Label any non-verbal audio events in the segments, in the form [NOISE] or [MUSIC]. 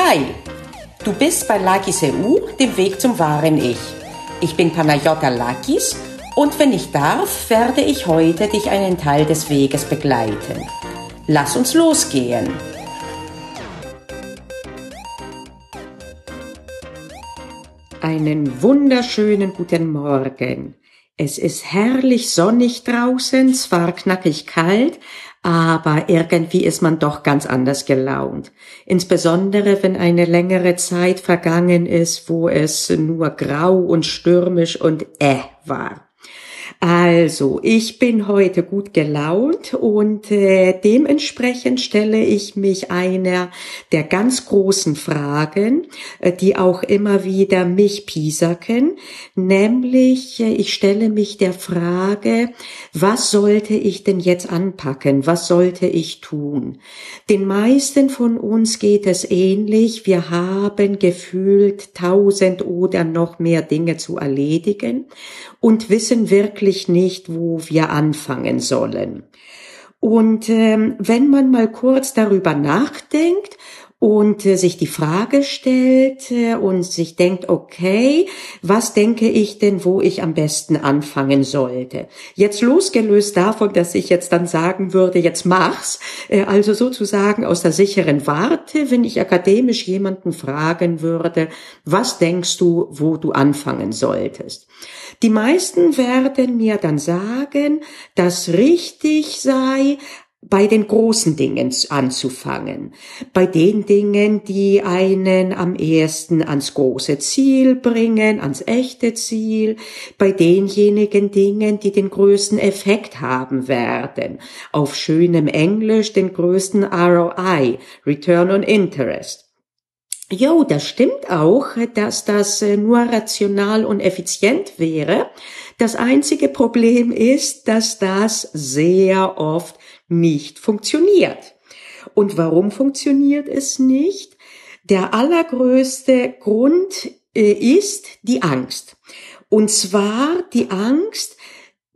Hi, du bist bei Lakis EU, dem Weg zum wahren Ich. Ich bin Panayota Lakis und wenn ich darf, werde ich heute dich einen Teil des Weges begleiten. Lass uns losgehen. Einen wunderschönen guten Morgen. Es ist herrlich sonnig draußen, zwar knackig kalt, aber irgendwie ist man doch ganz anders gelaunt. Insbesondere wenn eine längere Zeit vergangen ist, wo es nur grau und stürmisch und äh war. Also, ich bin heute gut gelaunt und äh, dementsprechend stelle ich mich einer der ganz großen Fragen, äh, die auch immer wieder mich piesacken, nämlich äh, ich stelle mich der Frage, was sollte ich denn jetzt anpacken? Was sollte ich tun? Den meisten von uns geht es ähnlich. Wir haben gefühlt tausend oder noch mehr Dinge zu erledigen und wissen wirklich nicht, wo wir anfangen sollen. Und ähm, wenn man mal kurz darüber nachdenkt und äh, sich die Frage stellt äh, und sich denkt, okay, was denke ich denn, wo ich am besten anfangen sollte? Jetzt losgelöst davon, dass ich jetzt dann sagen würde, jetzt mach's, äh, also sozusagen aus der sicheren Warte, wenn ich akademisch jemanden fragen würde, was denkst du, wo du anfangen solltest? Die meisten werden mir dann sagen, dass richtig sei, bei den großen Dingen anzufangen, bei den Dingen, die einen am ersten ans große Ziel bringen, ans echte Ziel, bei denjenigen Dingen, die den größten Effekt haben werden, auf schönem Englisch den größten ROI, Return on Interest. Jo, das stimmt auch, dass das äh, nur rational und effizient wäre. Das einzige Problem ist, dass das sehr oft nicht funktioniert. Und warum funktioniert es nicht? Der allergrößte Grund äh, ist die Angst. Und zwar die Angst,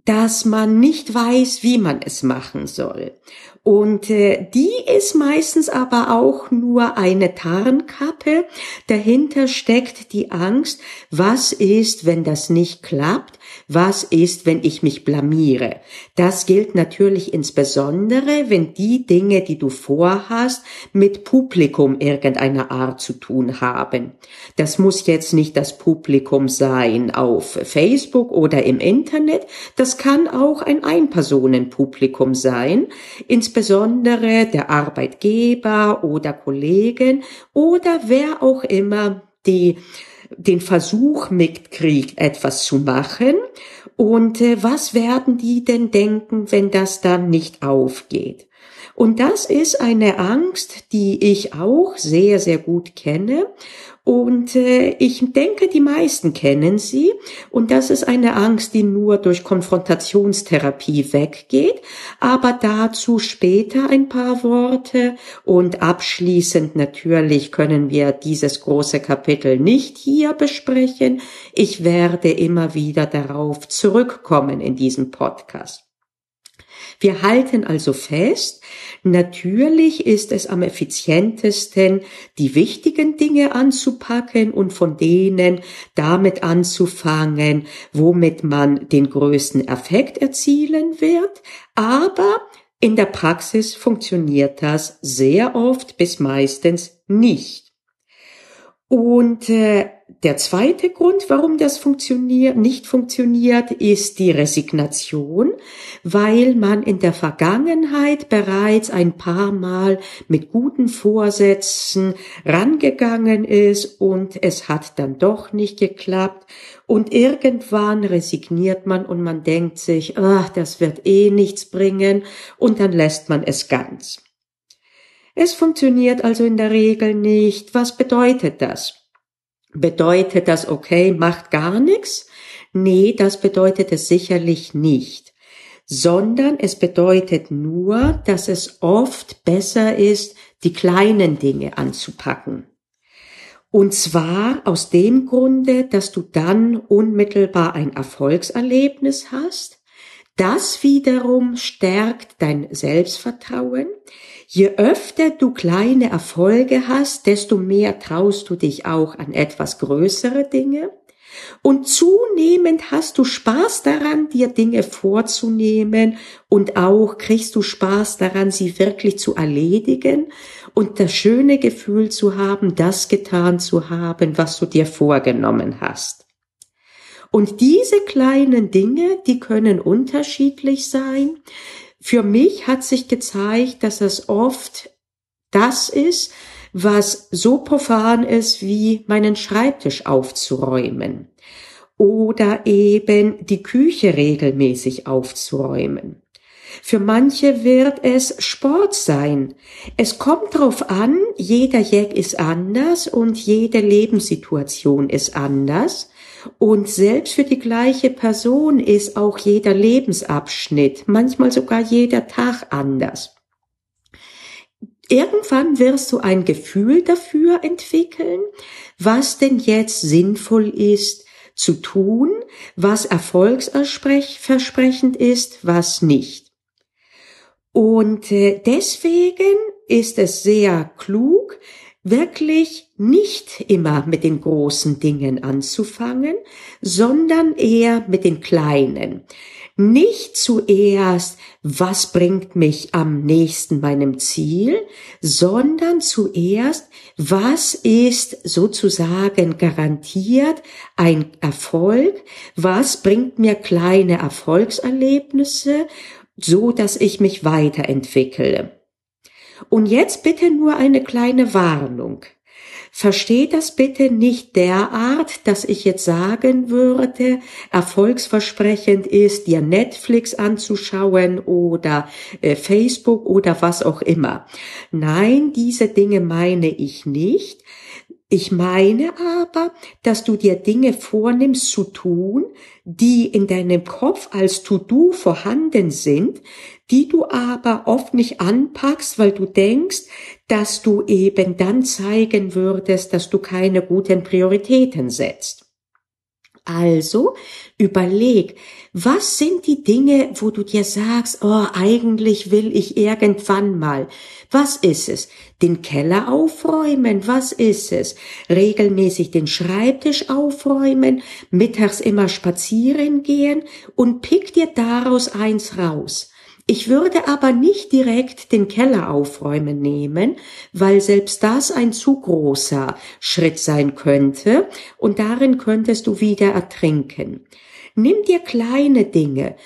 dass man nicht weiß, wie man es machen soll. Und äh, die ist meistens aber auch nur eine Tarnkappe. Dahinter steckt die Angst, was ist, wenn das nicht klappt? Was ist, wenn ich mich blamiere? Das gilt natürlich insbesondere, wenn die Dinge, die du vorhast, mit Publikum irgendeiner Art zu tun haben. Das muss jetzt nicht das Publikum sein auf Facebook oder im Internet. Das kann auch ein Einpersonenpublikum sein, insbesondere der Arbeitgeber oder Kollegen oder wer auch immer die den Versuch mitkriegt, etwas zu machen. Und äh, was werden die denn denken, wenn das dann nicht aufgeht? Und das ist eine Angst, die ich auch sehr, sehr gut kenne und äh, ich denke, die meisten kennen sie. Und das ist eine Angst, die nur durch Konfrontationstherapie weggeht. Aber dazu später ein paar Worte. Und abschließend natürlich können wir dieses große Kapitel nicht hier besprechen. Ich werde immer wieder darauf zurückkommen in diesem Podcast. Wir halten also fest, natürlich ist es am effizientesten, die wichtigen Dinge anzupacken und von denen damit anzufangen, womit man den größten Effekt erzielen wird, aber in der Praxis funktioniert das sehr oft bis meistens nicht. Und äh, der zweite Grund, warum das funktioniert, nicht funktioniert, ist die Resignation, weil man in der Vergangenheit bereits ein paar Mal mit guten Vorsätzen rangegangen ist und es hat dann doch nicht geklappt und irgendwann resigniert man und man denkt sich, ach, das wird eh nichts bringen und dann lässt man es ganz. Es funktioniert also in der Regel nicht. Was bedeutet das? Bedeutet das, okay, macht gar nichts? Nee, das bedeutet es sicherlich nicht, sondern es bedeutet nur, dass es oft besser ist, die kleinen Dinge anzupacken. Und zwar aus dem Grunde, dass du dann unmittelbar ein Erfolgserlebnis hast, Das wiederum stärkt dein Selbstvertrauen. Je öfter du kleine Erfolge hast, desto mehr traust du dich auch an etwas größere Dinge. Und zunehmend hast du Spaß daran, dir Dinge vorzunehmen und auch kriegst du Spaß daran, sie wirklich zu erledigen und das schöne Gefühl zu haben, das getan zu haben, was du dir vorgenommen hast. Und diese kleinen Dinge, die können unterschiedlich sein. Für mich hat sich gezeigt, dass es oft das ist, was so profan ist wie meinen Schreibtisch aufzuräumen oder eben die Küche regelmäßig aufzuräumen. Für manche wird es Sport sein. Es kommt drauf an, jeder Jack ist anders und jede Lebenssituation ist anders. Und selbst für die gleiche Person ist auch jeder Lebensabschnitt, manchmal sogar jeder Tag anders. Irgendwann wirst du ein Gefühl dafür entwickeln, was denn jetzt sinnvoll ist zu tun, was erfolgsversprechend ist, was nicht. Und äh, deswegen ist es sehr klug, wirklich nicht immer mit den großen Dingen anzufangen, sondern eher mit den kleinen. Nicht zuerst, was bringt mich am nächsten meinem Ziel, sondern zuerst, was ist sozusagen garantiert ein Erfolg, was bringt mir kleine Erfolgserlebnisse, so dass ich mich weiterentwickle. Und jetzt bitte nur eine kleine Warnung. Versteht das bitte nicht derart, dass ich jetzt sagen würde, erfolgsversprechend ist, dir Netflix anzuschauen oder äh, Facebook oder was auch immer. Nein, diese Dinge meine ich nicht. Ich meine aber, dass du dir Dinge vornimmst zu tun, die in deinem Kopf als To-Do vorhanden sind, die du aber oft nicht anpackst, weil du denkst, dass du eben dann zeigen würdest, dass du keine guten Prioritäten setzt. Also überleg, was sind die Dinge, wo du dir sagst, oh, eigentlich will ich irgendwann mal. Was ist es? Den Keller aufräumen? Was ist es? Regelmäßig den Schreibtisch aufräumen? Mittags immer spazieren gehen? Und pick dir daraus eins raus. Ich würde aber nicht direkt den Keller aufräumen nehmen, weil selbst das ein zu großer Schritt sein könnte und darin könntest du wieder ertrinken. Nimm dir kleine Dinge,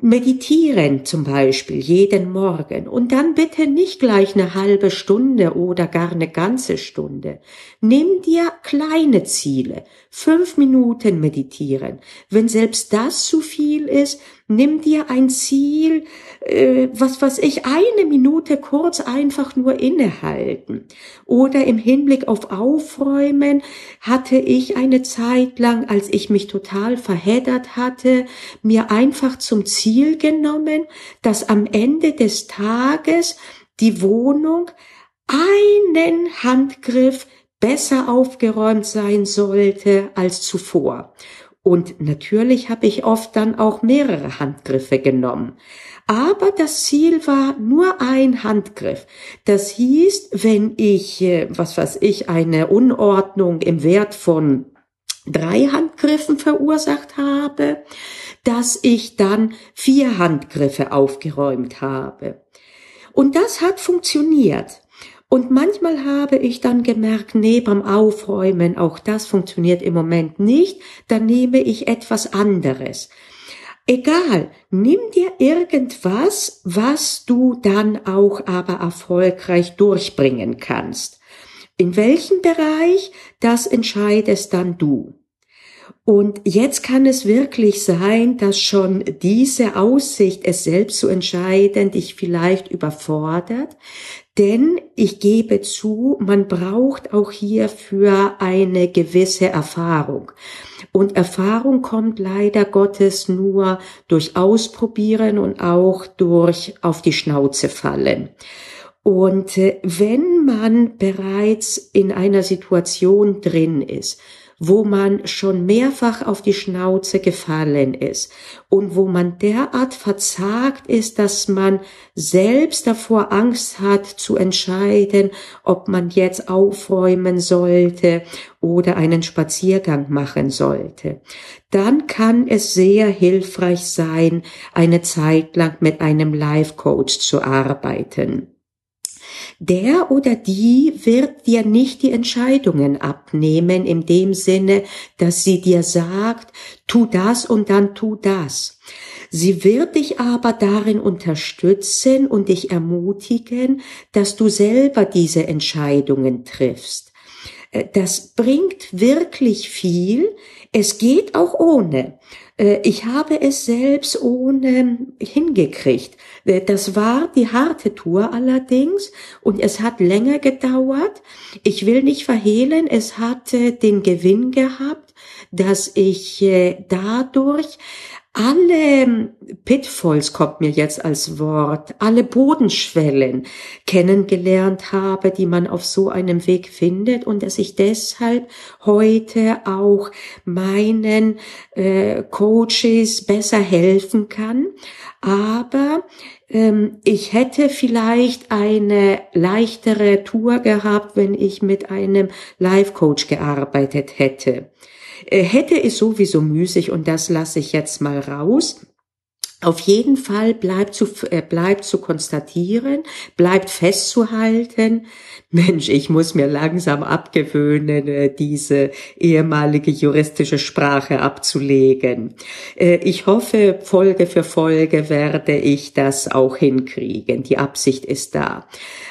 Meditieren zum Beispiel jeden Morgen und dann bitte nicht gleich eine halbe Stunde oder gar eine ganze Stunde. Nimm dir kleine Ziele. Fünf Minuten meditieren. Wenn selbst das zu viel ist, nimm dir ein Ziel, äh, was was ich, eine Minute kurz einfach nur innehalten. Oder im Hinblick auf Aufräumen hatte ich eine Zeit lang, als ich mich total verheddert hatte, mir einfach zum Ziel genommen, dass am Ende des Tages die Wohnung einen Handgriff besser aufgeräumt sein sollte als zuvor. Und natürlich habe ich oft dann auch mehrere Handgriffe genommen. Aber das Ziel war nur ein Handgriff. Das hieß, wenn ich, äh, was weiß ich, eine Unordnung im Wert von drei Handgriffen verursacht habe, dass ich dann vier Handgriffe aufgeräumt habe. Und das hat funktioniert. Und manchmal habe ich dann gemerkt, nee, beim Aufräumen, auch das funktioniert im Moment nicht, dann nehme ich etwas anderes. Egal, nimm dir irgendwas, was du dann auch aber erfolgreich durchbringen kannst. In welchem Bereich, das entscheidest dann du. Und jetzt kann es wirklich sein, dass schon diese Aussicht, es selbst zu entscheiden, dich vielleicht überfordert. Denn ich gebe zu, man braucht auch hierfür eine gewisse Erfahrung. Und Erfahrung kommt leider Gottes nur durch Ausprobieren und auch durch auf die Schnauze fallen. Und äh, wenn man bereits in einer Situation drin ist, wo man schon mehrfach auf die Schnauze gefallen ist und wo man derart verzagt ist, dass man selbst davor Angst hat zu entscheiden, ob man jetzt aufräumen sollte oder einen Spaziergang machen sollte, dann kann es sehr hilfreich sein, eine Zeit lang mit einem Life Coach zu arbeiten. Der oder die wird dir nicht die Entscheidungen abnehmen in dem Sinne, dass sie dir sagt, tu das und dann tu das. Sie wird dich aber darin unterstützen und dich ermutigen, dass du selber diese Entscheidungen triffst. Äh, das bringt wirklich viel. Es geht auch ohne. Äh, ich habe es selbst ohne hingekriegt. Äh, das war die harte Tour allerdings und es hat länger gedauert. Ich will nicht verhehlen, es hatte den Gewinn gehabt, dass ich dadurch alle Pitfalls kommt mir jetzt als Wort, alle Bodenschwellen kennengelernt habe, die man auf so einem Weg findet und dass ich deshalb heute auch meinen äh, Coaches besser helfen kann. Aber ähm, ich hätte vielleicht eine leichtere Tour gehabt, wenn ich mit einem Life-Coach gearbeitet hätte. Äh, hätte ist sowieso müßig und das lasse ich jetzt mal raus. Auf jeden Fall bleibt zu, äh, bleibt zu konstatieren, bleibt festzuhalten, [LAUGHS] Mensch, ich muss mir langsam abgewöhnen, äh, diese ehemalige juristische Sprache abzulegen. Äh, ich hoffe, Folge für Folge werde ich das auch hinkriegen. Die Absicht ist da.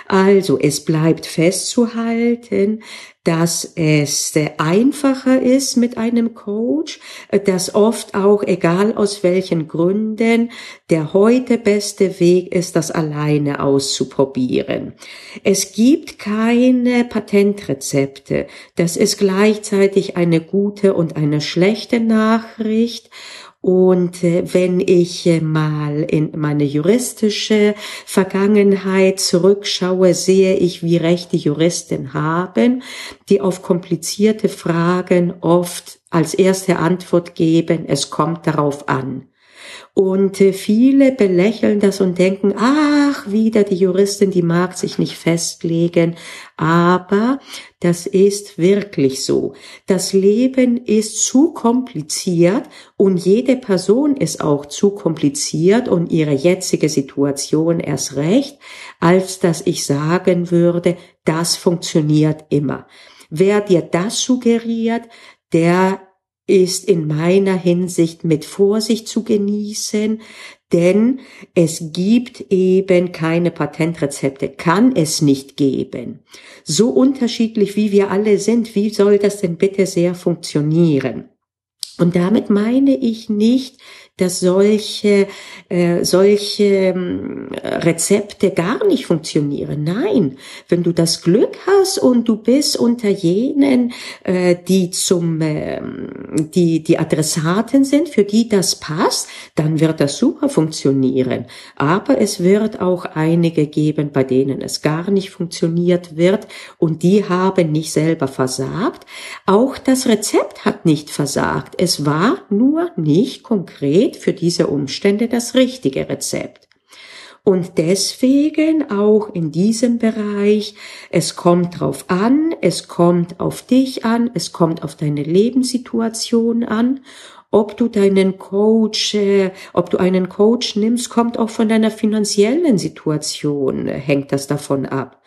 Also, es bleibt festzuhalten, dass es einfacher ist mit einem Coach, dass oft auch, egal aus welchen Gründen, der heute beste Weg ist, das alleine auszuprobieren. Es gibt keine Patentrezepte. Das ist gleichzeitig eine gute und eine schlechte Nachricht. Und äh, wenn ich äh, mal in meine juristische Vergangenheit zurückschaue, sehe ich, wie recht die Juristen haben, die auf komplizierte Fragen oft als erste Antwort geben, es kommt darauf an. Und äh, viele belächeln das und denken, ach, wieder die Juristin, die mag sich nicht festlegen. Aber das ist wirklich so. Das Leben ist zu kompliziert und jede Person ist auch zu kompliziert und ihre jetzige Situation erst recht, als dass ich sagen würde, das funktioniert immer. Wer dir das suggeriert, der ist in meiner Hinsicht mit Vorsicht zu genießen, denn es gibt eben keine Patentrezepte, kann es nicht geben. So unterschiedlich wie wir alle sind, wie soll das denn bitte sehr funktionieren? Und damit meine ich nicht, dass solche, äh, solche äh, Rezepte gar nicht funktionieren. Nein, wenn du das Glück hast und du bist unter jenen, äh, die zum, äh, die, die Adressaten sind, für die das passt, dann wird das super funktionieren. Aber es wird auch einige geben, bei denen es gar nicht funktioniert wird und die haben nicht selber versagt. Auch das Rezept hat nicht versagt. Es war nur nicht konkret konkret für diese Umstände das richtige Rezept. Und deswegen auch in diesem Bereich, es kommt drauf an, es kommt auf dich an, es kommt auf deine Lebenssituation an. Ob du deinen Coach, äh, ob du einen Coach nimmst, kommt auch von deiner finanziellen Situation, hängt das davon ab.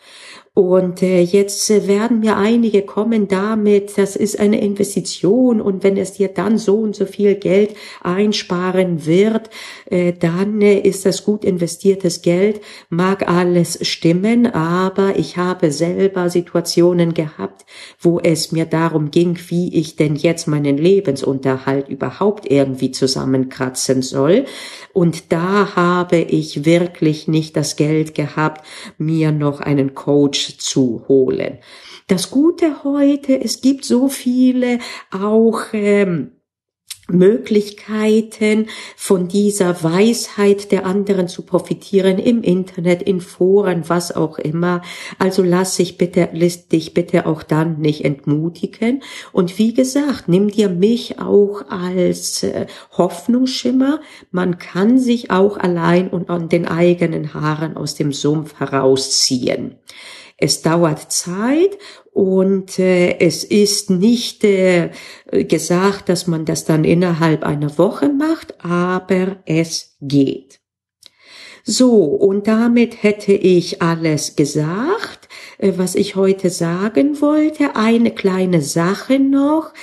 Und äh, jetzt äh, werden mir einige kommen damit, das ist eine Investition und wenn es dir dann so und so viel Geld einsparen wird, äh, dann äh, ist das gut investiertes Geld. Mag alles stimmen, aber ich habe selber Situationen gehabt, wo es mir darum ging, wie ich denn jetzt meinen Lebensunterhalt überhaupt irgendwie zusammenkratzen soll. Und da habe ich wirklich nicht das Geld gehabt, mir noch einen Coach zu holen. Das Gute heute, es gibt so viele auch ähm, Möglichkeiten von dieser Weisheit der anderen zu profitieren im Internet, in Foren, was auch immer. Also lass dich bitte, lass dich bitte auch dann nicht entmutigen. Und wie gesagt, nimm dir mich auch als äh, Hoffnungsschimmer. Man kann sich auch allein und an den eigenen Haaren aus dem Sumpf herausziehen. Es dauert Zeit und äh, es ist nicht äh, gesagt, dass man das dann innerhalb einer Woche macht, aber es geht. So, und damit hätte ich alles gesagt, äh, was ich heute sagen wollte. Eine kleine Sache noch.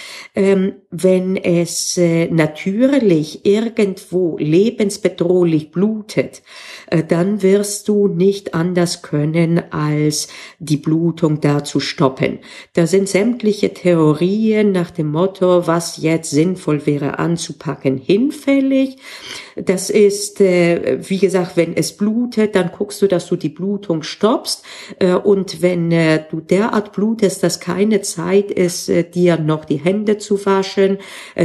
Wenn es äh, natürlich irgendwo lebensbedrohlich blutet, äh, dann wirst du nicht anders können, als die Blutung da zu stoppen. Da sind sämtliche Theorien nach dem Motto, was jetzt sinnvoll wäre anzupacken, hinfällig. Das ist, wie gesagt, wenn es blutet, dann guckst du, dass du die Blutung stoppst. Äh, und wenn äh, du derart blutest, dass keine Zeit ist, äh, dir noch die Hände zu waschen,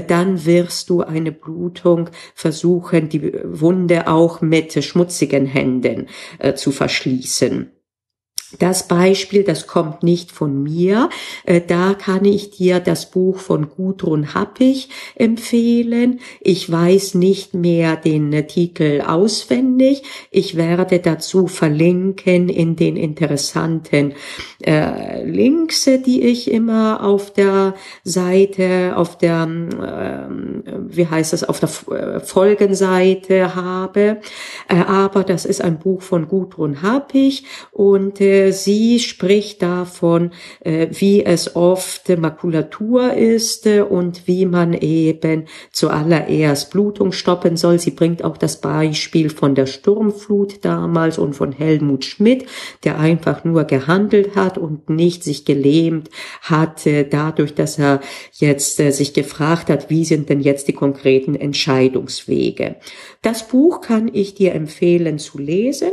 dann wirst du eine Blutung versuchen, die Wunde auch mit schmutzigen Händen zu verschließen. Das Beispiel, das kommt nicht von mir. Äh, da kann ich dir das Buch von Gudrun Happig empfehlen. Ich weiß nicht mehr den Titel auswendig. Ich werde dazu verlinken in den interessanten äh, Links, die ich immer auf der Seite, auf der, äh, wie heißt das, auf der äh, Folgenseite habe. Äh, aber das ist ein Buch von Gudrun Happig und äh, sie spricht davon, äh, wie es oft Makulatur ist äh, und wie man eben zuallererst Blutung stoppen soll. Sie bringt auch das Beispiel von der Sturmflut damals und von Helmut Schmidt, der einfach nur gehandelt hat und nicht sich gelähmt hat, äh, dadurch, dass er jetzt sich gefragt hat, wie sind denn jetzt die konkreten Entscheidungswege. Das Buch kann ich dir empfehlen zu lesen.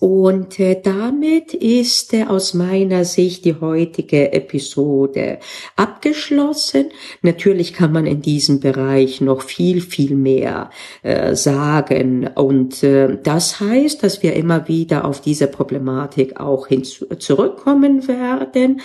Und äh, damit ist äh, aus meiner Sicht die heutige Episode abgeschlossen. Natürlich kann man in diesem Bereich noch viel, viel mehr äh, sagen. Und äh, das heißt, dass wir immer wieder auf diese Problematik auch hinzu zurückkommen werden.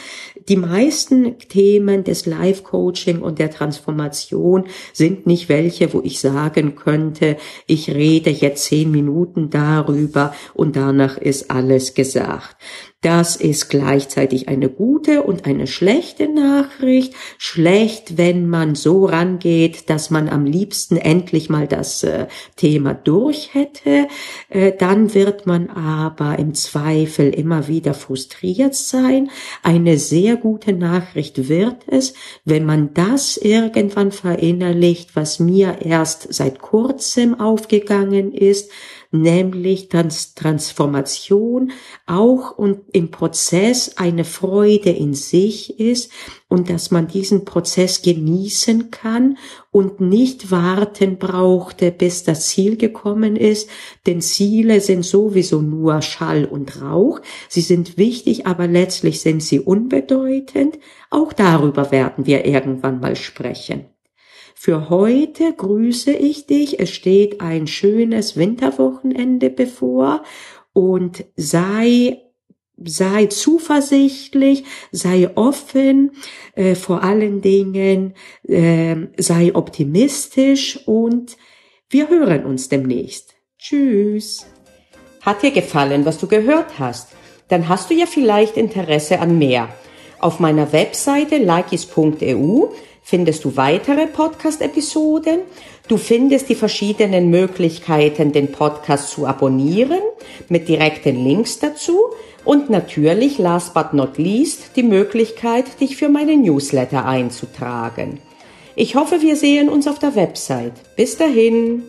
Die meisten Themen des Life-Coaching und der Transformation sind nicht welche, wo ich sagen könnte, ich rede jetzt zehn Minuten darüber und danach danach ist alles gesagt. Das ist gleichzeitig eine gute und eine schlechte Nachricht. Schlecht, wenn man so rangeht, dass man am liebsten endlich mal das äh, Thema durch hätte. Äh, dann wird man aber im Zweifel immer wieder frustriert sein. Eine sehr gute Nachricht wird es, wenn man das irgendwann verinnerlicht, was mir erst seit kurzem aufgegangen ist, nämlich Trans Transformation auch und im Prozess eine Freude in sich ist und dass man diesen Prozess genießen kann und nicht warten brauchte, bis das Ziel gekommen ist, denn Ziele sind sowieso nur Schall und Rauch. Sie sind wichtig, aber letztlich sind sie unbedeutend. Auch darüber werden wir irgendwann mal sprechen. Für heute grüße ich dich. Es steht ein schönes Winterwochenende bevor und sei sei zuversichtlich, sei offen, äh, vor allen Dingen äh, sei optimistisch und wir hören uns demnächst. Tschüss. Hat dir gefallen, was du gehört hast? Dann hast du ja vielleicht Interesse an mehr. Auf meiner Webseite likis.eu findest du weitere Podcast-Episoden. Du findest die verschiedenen Möglichkeiten, den Podcast zu abonnieren, mit direkten Links dazu und natürlich, last but not least, die Möglichkeit, dich für meine Newsletter einzutragen. Ich hoffe, wir sehen uns auf der Website. Bis dahin.